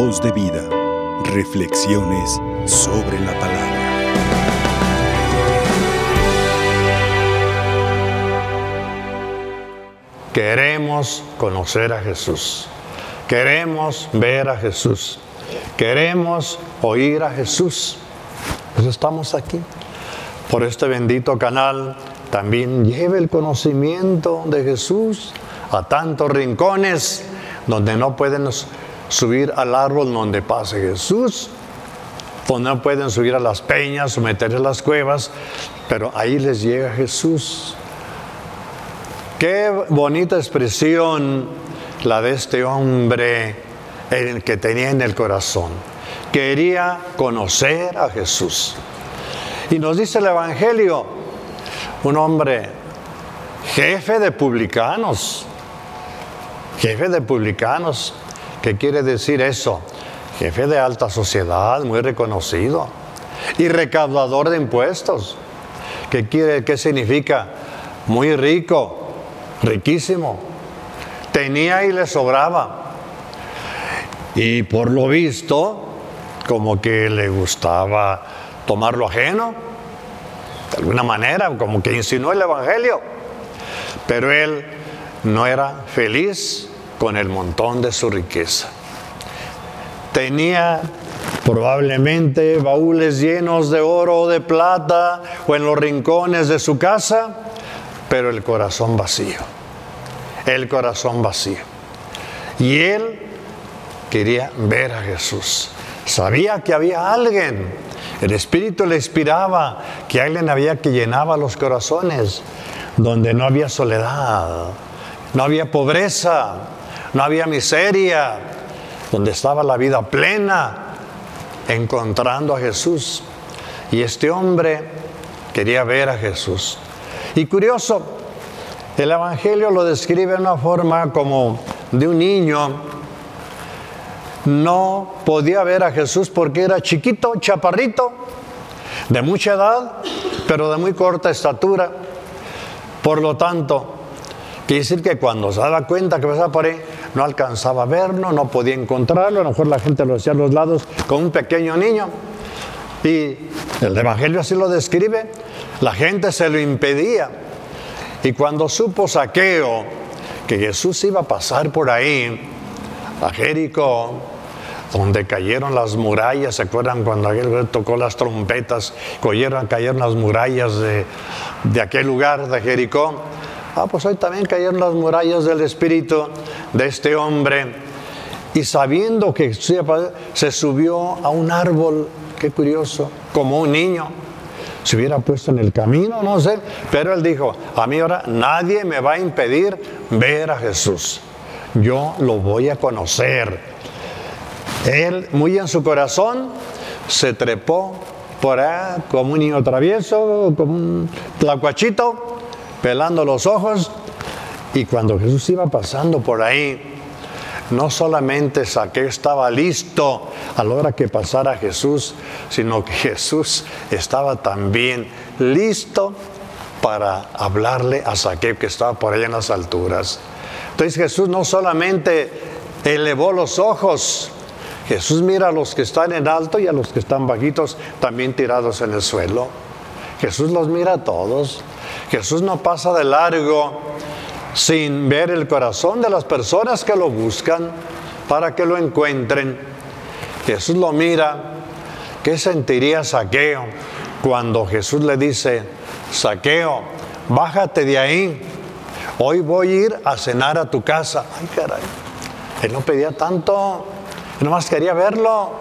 Voz de vida. Reflexiones sobre la palabra. Queremos conocer a Jesús. Queremos ver a Jesús. Queremos oír a Jesús. Pues estamos aquí. Por este bendito canal también lleve el conocimiento de Jesús a tantos rincones donde no pueden subir al árbol donde pase Jesús, donde no pueden subir a las peñas o meterse en las cuevas, pero ahí les llega Jesús. Qué bonita expresión la de este hombre que tenía en el corazón. Quería conocer a Jesús. Y nos dice el Evangelio, un hombre jefe de publicanos, jefe de publicanos, ¿qué quiere decir eso? Jefe de alta sociedad, muy reconocido, y recaudador de impuestos. ¿Qué quiere, qué significa? Muy rico, riquísimo. Tenía y le sobraba. Y por lo visto, como que le gustaba tomar lo ajeno, de alguna manera, como que insinuó el Evangelio. Pero él no era feliz con el montón de su riqueza. Tenía probablemente baúles llenos de oro o de plata o en los rincones de su casa, pero el corazón vacío. El corazón vacío. Y él quería ver a Jesús. Sabía que había alguien. El Espíritu le inspiraba que alguien había que llenaba los corazones, donde no había soledad, no había pobreza, no había miseria, donde estaba la vida plena, encontrando a Jesús. Y este hombre quería ver a Jesús. Y curioso, el Evangelio lo describe de una forma como de un niño. No podía ver a Jesús porque era chiquito, chaparrito, de mucha edad, pero de muy corta estatura. Por lo tanto, quiere decir que cuando se daba cuenta que pasaba por ahí, no alcanzaba a verlo, no podía encontrarlo, a lo mejor la gente lo hacía a los lados con un pequeño niño. Y el Evangelio así lo describe, la gente se lo impedía. Y cuando supo Saqueo que Jesús iba a pasar por ahí, a Jericó, donde cayeron las murallas, ¿se acuerdan cuando aquel tocó las trompetas, cayeron, cayeron las murallas de, de aquel lugar de Jericó? Ah, pues hoy también cayeron las murallas del espíritu de este hombre. Y sabiendo que se subió a un árbol, qué curioso, como un niño. Se hubiera puesto en el camino, no sé. Pero él dijo, a mí ahora nadie me va a impedir ver a Jesús. Yo lo voy a conocer. Él, muy en su corazón, se trepó por ahí como un niño travieso, como un tlacuachito, pelando los ojos. Y cuando Jesús iba pasando por ahí, no solamente Saqueo estaba listo a la hora que pasara Jesús, sino que Jesús estaba también listo para hablarle a Saqueo que estaba por allá en las alturas. Entonces Jesús no solamente elevó los ojos, Jesús mira a los que están en alto y a los que están bajitos también tirados en el suelo. Jesús los mira a todos. Jesús no pasa de largo sin ver el corazón de las personas que lo buscan para que lo encuentren. Jesús lo mira. ¿Qué sentiría Saqueo cuando Jesús le dice, Saqueo, bájate de ahí, hoy voy a ir a cenar a tu casa? Ay, caray, él no pedía tanto, él nomás quería verlo.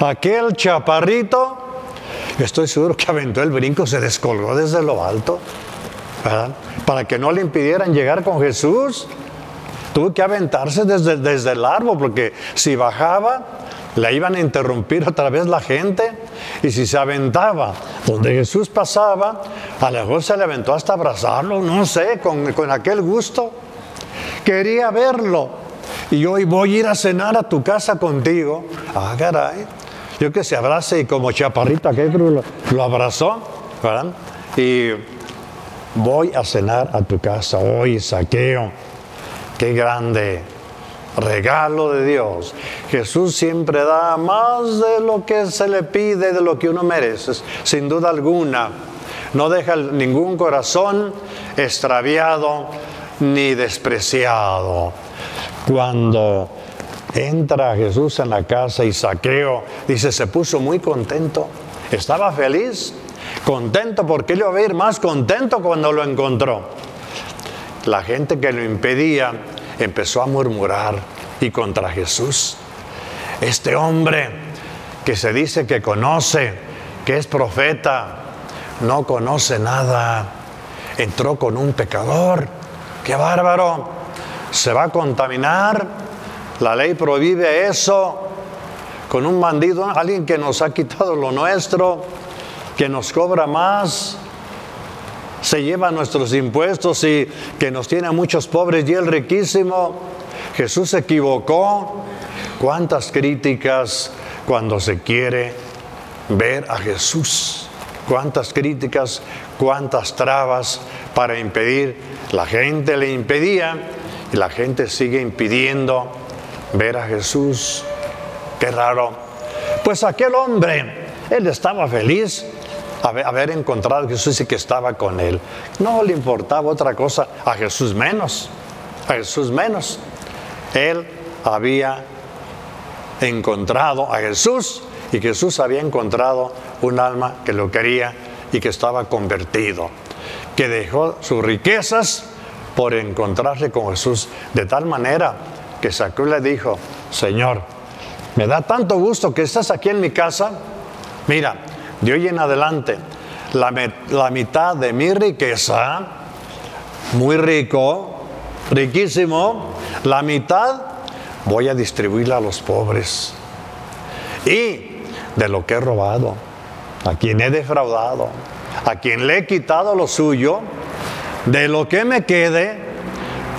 Aquel chaparrito, estoy seguro que aventó el brinco, se descolgó desde lo alto, Para que no le impidieran llegar con Jesús. Tuvo que aventarse desde, desde el árbol, porque si bajaba, la iban a interrumpir otra vez la gente. Y si se aventaba donde Jesús pasaba, a lo mejor se le aventó hasta abrazarlo, no sé, con, con aquel gusto. Quería verlo. Y hoy voy a ir a cenar a tu casa contigo. Ah, caray. Yo que se abrace y como chaparrita que lo, lo abrazó, ¿verdad? Y voy a cenar a tu casa hoy, saqueo. Qué grande regalo de Dios. Jesús siempre da más de lo que se le pide, de lo que uno merece, sin duda alguna. No deja ningún corazón extraviado ni despreciado. Cuando entra Jesús en la casa y saqueo, dice, se puso muy contento, estaba feliz, contento porque le iba a ir más contento cuando lo encontró. La gente que lo impedía empezó a murmurar y contra Jesús. Este hombre que se dice que conoce, que es profeta, no conoce nada. Entró con un pecador. ¡Qué bárbaro! Se va a contaminar. La ley prohíbe eso. Con un bandido, alguien que nos ha quitado lo nuestro, que nos cobra más, se lleva nuestros impuestos y que nos tiene a muchos pobres y el riquísimo. Jesús se equivocó. ¿Cuántas críticas cuando se quiere ver a Jesús? ¿Cuántas críticas, cuántas trabas para impedir? La gente le impedía y la gente sigue impidiendo ver a Jesús. Qué raro. Pues aquel hombre, él estaba feliz haber encontrado a Jesús y que estaba con él. No le importaba otra cosa, a Jesús menos, a Jesús menos. Él había encontrado a Jesús y Jesús había encontrado un alma que lo quería y que estaba convertido, que dejó sus riquezas por encontrarse con Jesús de tal manera que Saúl le dijo, Señor, me da tanto gusto que estás aquí en mi casa. Mira, de hoy en adelante, la, mitad de mi riqueza, muy rico, riquísimo, la mitad voy a distribuirla a los pobres. Y de lo que he robado, a quien he defraudado, a quien le he quitado lo suyo, de lo que me quede,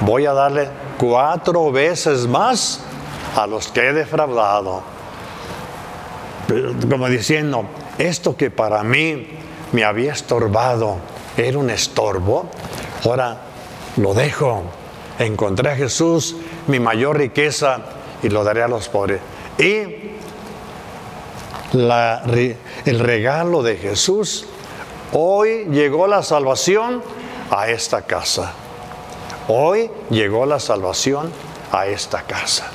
voy a darle cuatro veces más a los que he defraudado. Como diciendo, esto que para mí me había estorbado era un estorbo, ahora lo dejo. Encontré a Jesús, mi mayor riqueza, y lo daré a los pobres. Y el regalo de Jesús, hoy llegó la salvación a esta casa. Hoy llegó la salvación a esta casa.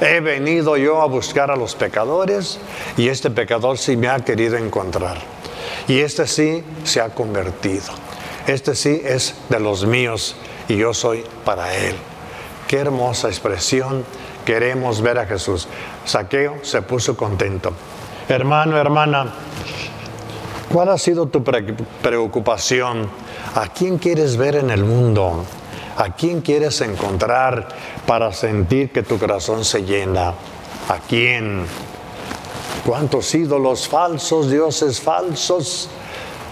He venido yo a buscar a los pecadores y este pecador sí me ha querido encontrar. Y este sí se ha convertido. Este sí es de los míos y yo soy para él. Qué hermosa expresión. Queremos ver a Jesús. Saqueo se puso contento. Hermano, hermana, ¿cuál ha sido tu preocupación? ¿A quién quieres ver en el mundo? ¿A quién quieres encontrar para sentir que tu corazón se llena? ¿A quién? ¿Cuántos ídolos falsos, dioses falsos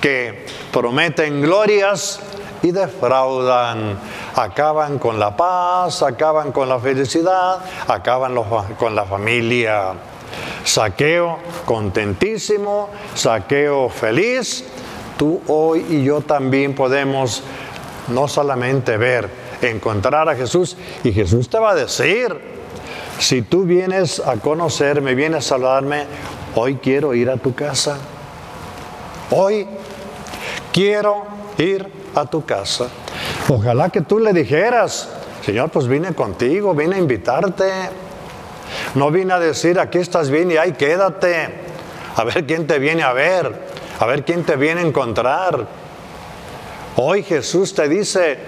que prometen glorias y defraudan? Acaban con la paz, acaban con la felicidad, acaban con la familia. Saqueo contentísimo, saqueo feliz. Tú hoy y yo también podemos no solamente ver, encontrar a Jesús. Y Jesús te va a decir, si tú vienes a conocerme, vienes a saludarme, hoy quiero ir a tu casa. Hoy quiero ir a tu casa. Ojalá que tú le dijeras, Señor, pues vine contigo, vine a invitarte. No vine a decir, aquí estás bien y ahí quédate. A ver quién te viene a ver, a ver quién te viene a encontrar. Hoy Jesús te dice,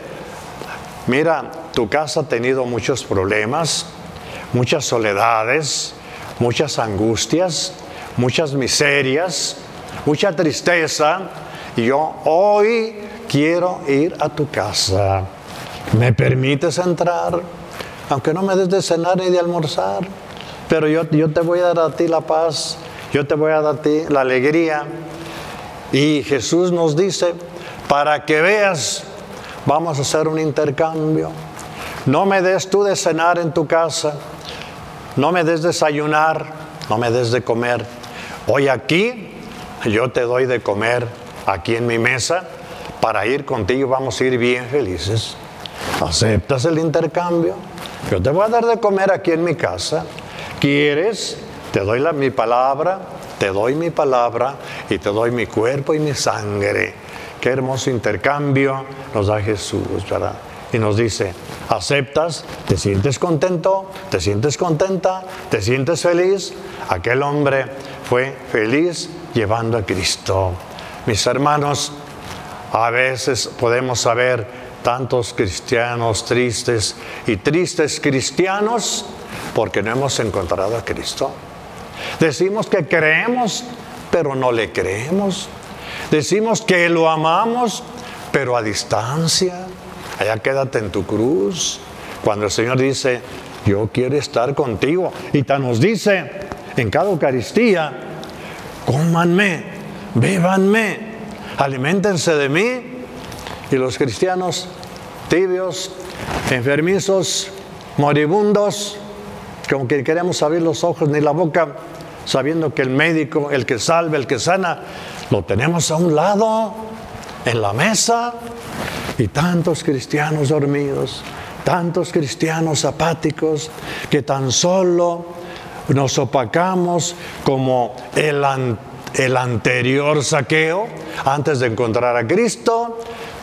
mira, tu casa ha tenido muchos problemas, muchas soledades, muchas angustias, muchas miserias, mucha tristeza. Y yo hoy quiero ir a tu casa. ¿Me permites entrar? Aunque no me des de cenar ni de almorzar. Pero yo, yo te voy a dar a ti la paz, yo te voy a dar a ti la alegría. Y Jesús nos dice, para que veas, vamos a hacer un intercambio. No me des tú de cenar en tu casa, no me des desayunar, no me des de comer. Hoy aquí yo te doy de comer aquí en mi mesa para ir contigo, vamos a ir bien felices. ¿Aceptas el intercambio? Yo te voy a dar de comer aquí en mi casa. ¿Quieres? Te doy la, mi palabra, te doy mi palabra y te doy mi cuerpo y mi sangre. Qué hermoso intercambio nos da Jesús, ¿verdad? Y nos dice, aceptas, te sientes contento, te sientes contenta, te sientes feliz. Aquel hombre fue feliz llevando a Cristo. Mis hermanos, a veces podemos saber tantos cristianos tristes y tristes cristianos porque no hemos encontrado a Cristo. Decimos que creemos, pero no le creemos. Decimos que lo amamos, pero a distancia. Allá quédate en tu cruz. Cuando el Señor dice, yo quiero estar contigo. Y tan nos dice en cada Eucaristía, cómanme, bébanme, alimentense de mí. Y los cristianos tibios, enfermizos, moribundos, como que queremos abrir los ojos ni la boca, sabiendo que el médico, el que salve, el que sana, lo tenemos a un lado, en la mesa, y tantos cristianos dormidos, tantos cristianos apáticos, que tan solo nos opacamos como el, el anterior saqueo antes de encontrar a Cristo,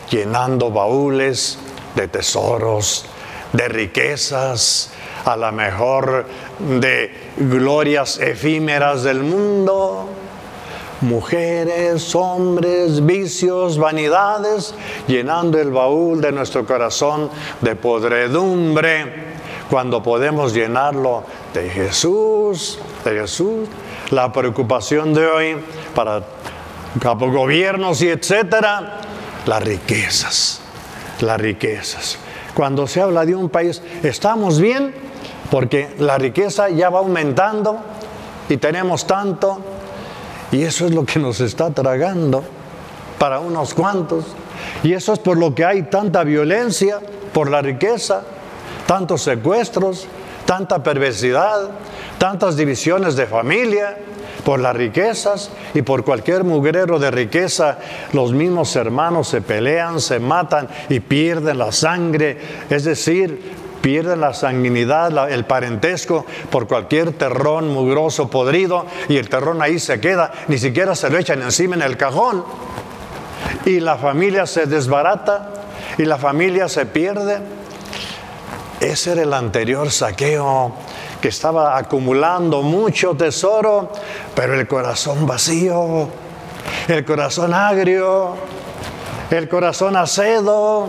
llenando baúles de tesoros, de riquezas, a la mejor de glorias efímeras del mundo, mujeres, hombres, vicios, vanidades, llenando el baúl de nuestro corazón de podredumbre, cuando podemos llenarlo de Jesús, de Jesús. La preocupación de hoy para gobiernos y etcétera, las riquezas, las riquezas. Cuando se habla de un país, ¿estamos bien? porque la riqueza ya va aumentando y tenemos tanto y eso es lo que nos está tragando para unos cuantos. Y eso es por lo que hay tanta violencia, por la riqueza, tantos secuestros, tanta perversidad, tantas divisiones de familia, por las riquezas y por cualquier mugrero de riqueza, los mismos hermanos se pelean, se matan y pierden la sangre. Es decir, pierden la sanguinidad, el parentesco por cualquier terrón mugroso, podrido, y el terrón ahí se queda, ni siquiera se lo echan encima en el cajón. Y la familia se desbarata y la familia se pierde. Ese era el anterior saqueo que estaba acumulando mucho tesoro, pero el corazón vacío, el corazón agrio, el corazón acedo,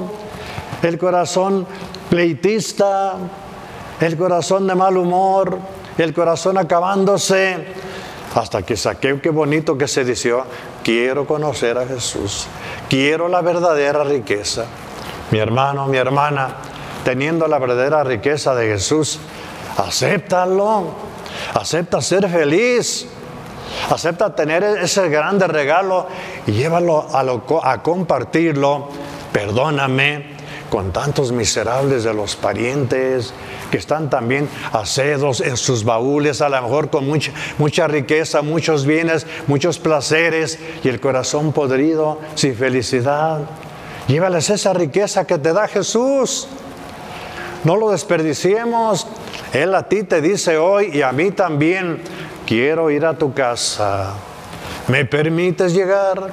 el corazón pleitista, el corazón de mal humor, el corazón acabándose, hasta que saqué, qué bonito que se dició, quiero conocer a Jesús, quiero la verdadera riqueza. Mi hermano, mi hermana, teniendo la verdadera riqueza de Jesús, acéptalo, acepta ser feliz, acepta tener ese grande regalo y llévalo a, a compartirlo. Perdóname, con tantos miserables de los parientes que están también acedos en sus baúles, a lo mejor con mucha, mucha riqueza, muchos bienes, muchos placeres y el corazón podrido, sin felicidad. Llévales esa riqueza que te da Jesús. No lo desperdiciemos. Él a ti te dice hoy y a mí también, quiero ir a tu casa. ¿Me permites llegar?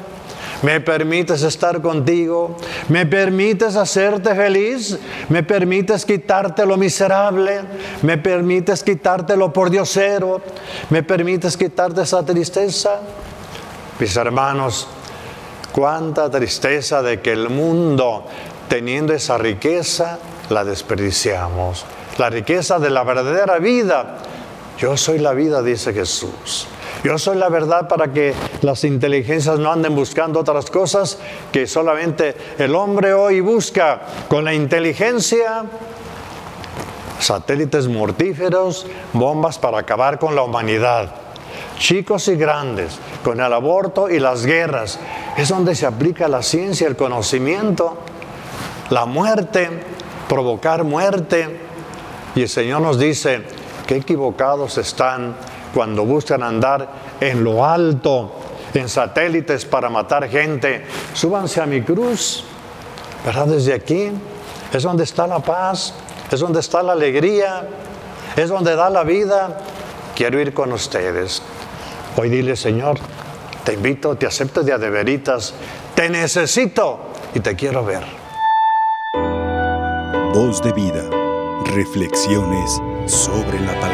Me permites estar contigo, me permites hacerte feliz, me permites quitarte lo miserable, me permites quitarte lo por diosero, me permites quitarte esa tristeza. Mis hermanos, cuánta tristeza de que el mundo, teniendo esa riqueza, la desperdiciamos. La riqueza de la verdadera vida. Yo soy la vida, dice Jesús. Yo soy la verdad para que las inteligencias no anden buscando otras cosas que solamente el hombre hoy busca con la inteligencia. Satélites mortíferos, bombas para acabar con la humanidad. Chicos y grandes, con el aborto y las guerras. Es donde se aplica la ciencia, el conocimiento, la muerte, provocar muerte. Y el Señor nos dice, qué equivocados están cuando buscan andar en lo alto, en satélites para matar gente, súbanse a mi cruz, ¿verdad? Desde aquí es donde está la paz, es donde está la alegría, es donde da la vida. Quiero ir con ustedes. Hoy dile, Señor, te invito, te acepto de adeveritas, te necesito y te quiero ver. Voz de vida, reflexiones sobre la palabra.